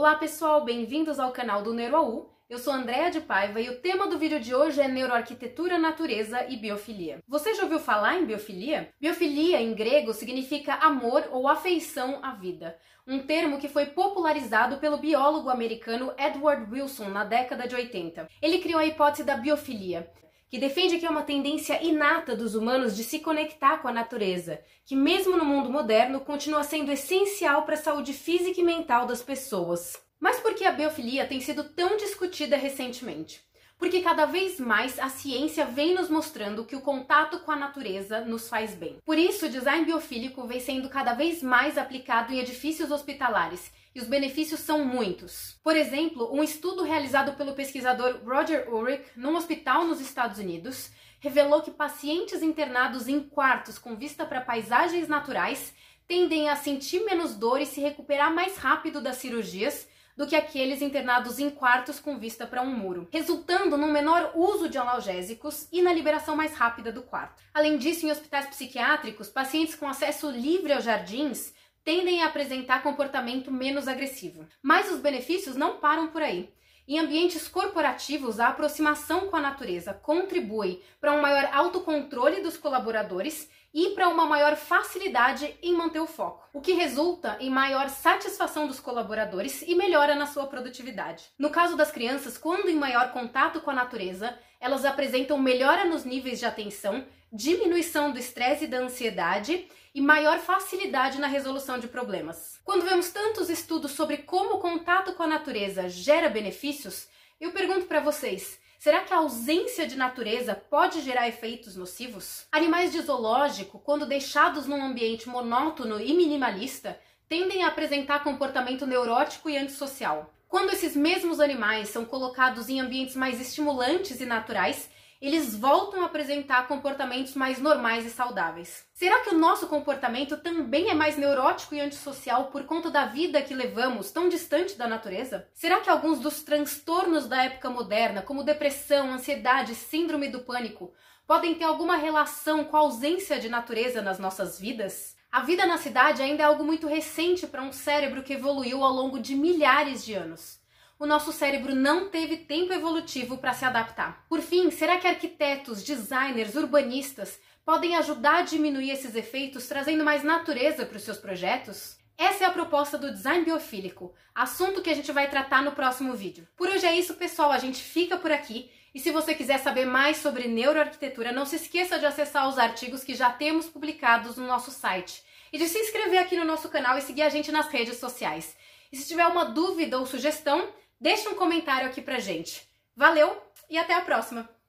Olá pessoal, bem-vindos ao canal do NeuroAU. Eu sou Andréa de Paiva e o tema do vídeo de hoje é neuroarquitetura, natureza e biofilia. Você já ouviu falar em biofilia? Biofilia em grego significa amor ou afeição à vida, um termo que foi popularizado pelo biólogo americano Edward Wilson na década de 80. Ele criou a hipótese da biofilia, que defende que é uma tendência inata dos humanos de se conectar com a natureza, que mesmo no mundo moderno continua sendo essencial para a saúde física e mental das pessoas. Mas por que a biofilia tem sido tão discutida recentemente? Porque cada vez mais a ciência vem nos mostrando que o contato com a natureza nos faz bem. Por isso, o design biofílico vem sendo cada vez mais aplicado em edifícios hospitalares e os benefícios são muitos. Por exemplo, um estudo realizado pelo pesquisador Roger Ulrich num hospital nos Estados Unidos revelou que pacientes internados em quartos com vista para paisagens naturais tendem a sentir menos dor e se recuperar mais rápido das cirurgias do que aqueles internados em quartos com vista para um muro, resultando num menor uso de analgésicos e na liberação mais rápida do quarto. Além disso, em hospitais psiquiátricos, pacientes com acesso livre aos jardins tendem a apresentar comportamento menos agressivo. Mas os benefícios não param por aí. Em ambientes corporativos, a aproximação com a natureza contribui para um maior autocontrole dos colaboradores e para uma maior facilidade em manter o foco, o que resulta em maior satisfação dos colaboradores e melhora na sua produtividade. No caso das crianças, quando em maior contato com a natureza, elas apresentam melhora nos níveis de atenção, diminuição do estresse e da ansiedade e maior facilidade na resolução de problemas. Quando vemos tantos estudos sobre como o contato com a natureza gera benefícios, eu pergunto para vocês: será que a ausência de natureza pode gerar efeitos nocivos? Animais de zoológico, quando deixados num ambiente monótono e minimalista, tendem a apresentar comportamento neurótico e antissocial. Quando esses mesmos animais são colocados em ambientes mais estimulantes e naturais, eles voltam a apresentar comportamentos mais normais e saudáveis. Será que o nosso comportamento também é mais neurótico e antissocial por conta da vida que levamos tão distante da natureza? Será que alguns dos transtornos da época moderna, como depressão, ansiedade, síndrome do pânico, podem ter alguma relação com a ausência de natureza nas nossas vidas? A vida na cidade ainda é algo muito recente para um cérebro que evoluiu ao longo de milhares de anos o nosso cérebro não teve tempo evolutivo para se adaptar. Por fim, será que arquitetos, designers, urbanistas podem ajudar a diminuir esses efeitos, trazendo mais natureza para os seus projetos? Essa é a proposta do design biofílico, assunto que a gente vai tratar no próximo vídeo. Por hoje é isso, pessoal. A gente fica por aqui. E se você quiser saber mais sobre neuroarquitetura, não se esqueça de acessar os artigos que já temos publicados no nosso site e de se inscrever aqui no nosso canal e seguir a gente nas redes sociais. E se tiver uma dúvida ou sugestão, Deixa um comentário aqui pra gente. Valeu e até a próxima!